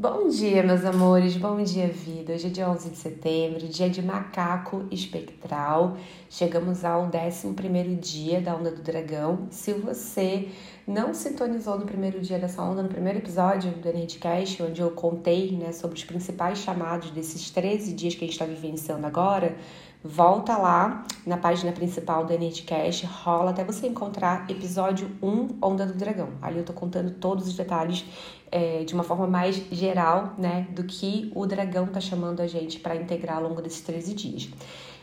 Bom dia, meus amores, bom dia, vida. Hoje é dia 11 de setembro, dia de macaco espectral. Chegamos ao 11 dia da Onda do Dragão. Se você não sintonizou no primeiro dia dessa onda, no primeiro episódio do Energycast, onde eu contei né, sobre os principais chamados desses 13 dias que a gente está vivenciando agora, volta lá na página principal do Energycast, rola até você encontrar episódio 1, Onda do Dragão. Ali eu tô contando todos os detalhes é, de uma forma mais geral, né, do que o dragão tá chamando a gente para integrar ao longo desses 13 dias.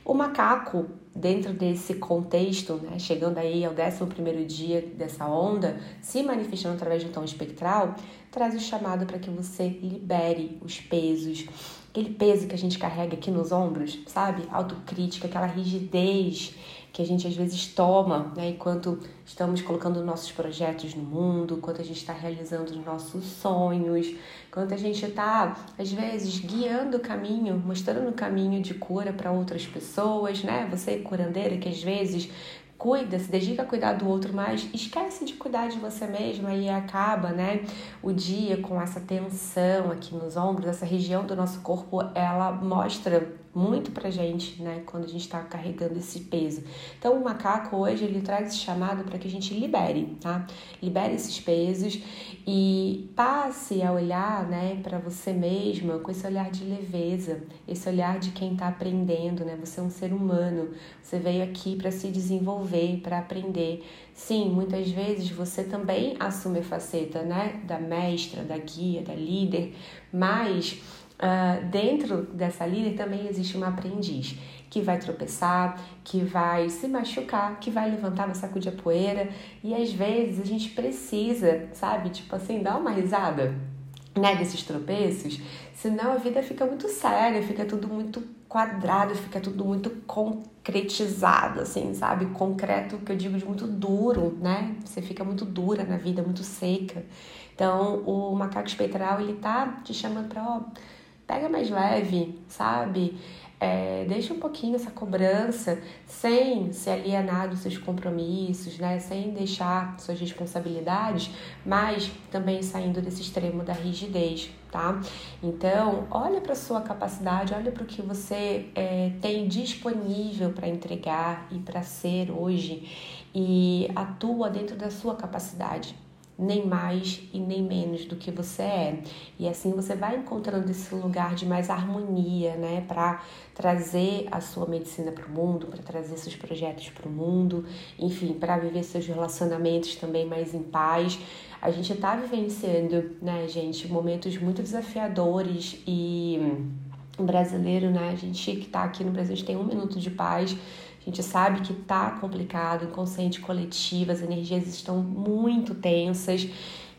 O macaco, dentro desse contexto, né, chegando aí ao 11 dia dessa onda, se manifestando através de um tom espectral, traz o chamado para que você libere os pesos, aquele peso que a gente carrega aqui nos ombros, sabe? Autocrítica, aquela rigidez que a gente às vezes toma, né, enquanto estamos colocando nossos projetos no mundo, enquanto a gente está realizando os nossos sonhos, enquanto a gente está, às vezes, guiando o caminho, mostrando o caminho de cura para outras pessoas, né? Você, curandeira, que às vezes cuida, se dedica a cuidar do outro, mas esquece de cuidar de você mesma e acaba, né, o dia com essa tensão aqui nos ombros, essa região do nosso corpo, ela mostra muito pra gente, né, quando a gente tá carregando esse peso. Então, o macaco hoje ele traz esse chamado para que a gente libere, tá? Libere esses pesos e passe a olhar, né, para você mesma com esse olhar de leveza, esse olhar de quem tá aprendendo, né? Você é um ser humano, você veio aqui para se desenvolver, para aprender. Sim, muitas vezes você também assume a faceta, né, da mestra, da guia, da líder, mas Uh, dentro dessa líder também existe uma aprendiz que vai tropeçar, que vai se machucar, que vai levantar, vai sacudir a poeira e às vezes a gente precisa, sabe, tipo assim, dar uma risada, né, desses tropeços, senão a vida fica muito séria, fica tudo muito quadrado, fica tudo muito concretizado, assim, sabe? Concreto, que eu digo de muito duro, né? Você fica muito dura na vida, muito seca. Então, o macaco espectral, ele tá te chamando para, ó, pega mais leve, sabe? É, deixa um pouquinho essa cobrança sem se alienar dos seus compromissos, né? sem deixar suas responsabilidades, mas também saindo desse extremo da rigidez, tá? Então, olha para sua capacidade, olha para o que você é, tem disponível para entregar e para ser hoje e atua dentro da sua capacidade nem mais e nem menos do que você é. E assim você vai encontrando esse lugar de mais harmonia, né, para trazer a sua medicina para o mundo, para trazer seus projetos para o mundo, enfim, para viver seus relacionamentos também mais em paz. A gente está vivenciando, né, gente, momentos muito desafiadores e brasileiro, né, a gente que está aqui no Brasil, a gente tem um minuto de paz a gente sabe que tá complicado, inconsciente coletivo, as energias estão muito tensas.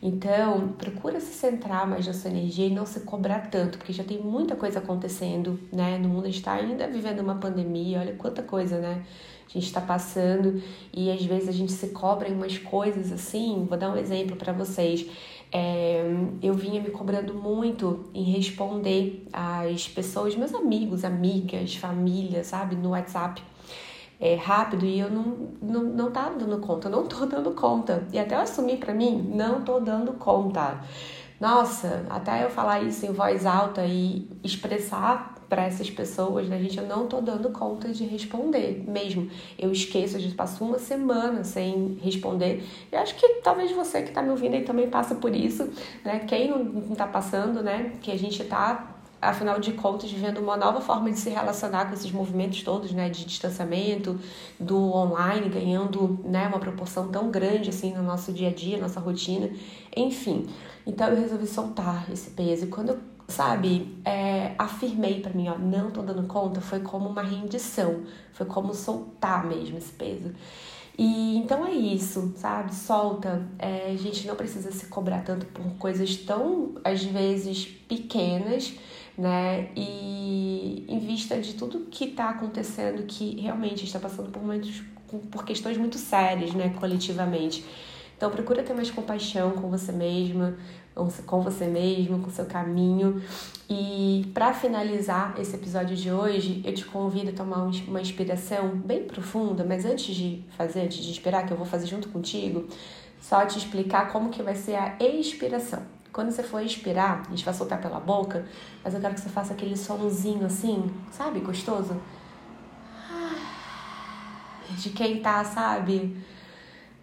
Então, procura se centrar mais na sua energia e não se cobrar tanto, porque já tem muita coisa acontecendo, né? No mundo a gente está ainda vivendo uma pandemia, olha quanta coisa, né? A gente está passando e às vezes a gente se cobra em umas coisas assim. Vou dar um exemplo para vocês. É, eu vinha me cobrando muito em responder às pessoas, meus amigos, amigas, família, sabe, no WhatsApp é, rápido e eu não, não, não tava dando conta, eu não tô dando conta. E até eu assumir para mim, não tô dando conta. Nossa, até eu falar isso em voz alta e expressar para essas pessoas, né, gente, eu não tô dando conta de responder mesmo. Eu esqueço, gente passa uma semana sem responder. E acho que talvez você que tá me ouvindo aí também passa por isso, né? Quem não, não tá passando, né? Que a gente tá afinal de contas, vivendo uma nova forma de se relacionar com esses movimentos todos, né, de distanciamento, do online, ganhando, né, uma proporção tão grande, assim, no nosso dia a dia, nossa rotina, enfim. Então, eu resolvi soltar esse peso. E quando eu, sabe, é, afirmei para mim, ó, não tô dando conta, foi como uma rendição, foi como soltar mesmo esse peso. E então é isso, sabe? Solta. É, a gente não precisa se cobrar tanto por coisas tão, às vezes, pequenas, né? E em vista de tudo que está acontecendo, que realmente está passando por momentos, por questões muito sérias, né, coletivamente. Então procura ter mais compaixão com você mesma, com você mesmo, com seu caminho. E para finalizar esse episódio de hoje, eu te convido a tomar uma inspiração bem profunda, mas antes de fazer, antes de inspirar, que eu vou fazer junto contigo, só te explicar como que vai ser a expiração. Quando você for expirar, a gente vai soltar pela boca, mas eu quero que você faça aquele somzinho assim, sabe? Gostoso. De quem tá, sabe?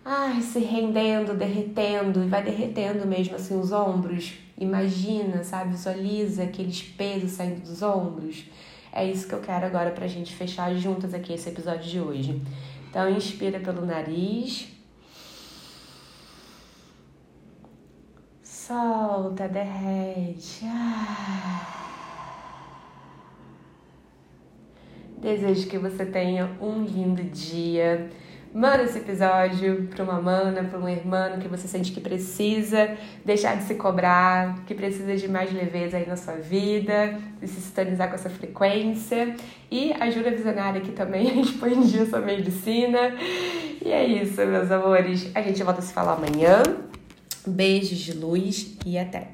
Ai, se rendendo, derretendo, e vai derretendo mesmo assim os ombros. Imagina, sabe? Visualiza aqueles pesos saindo dos ombros. É isso que eu quero agora pra gente fechar juntas aqui esse episódio de hoje. Então, inspira pelo nariz. Solta, derrete. Desejo que você tenha um lindo dia Manda esse episódio para uma mana, para um irmão que você sente que precisa deixar de se cobrar, que precisa de mais leveza aí na sua vida, de se sintonizar com essa frequência. E ajuda a visionária aqui também a expandir essa medicina. E é isso, meus amores. A gente volta a se falar amanhã. Beijos de luz e até!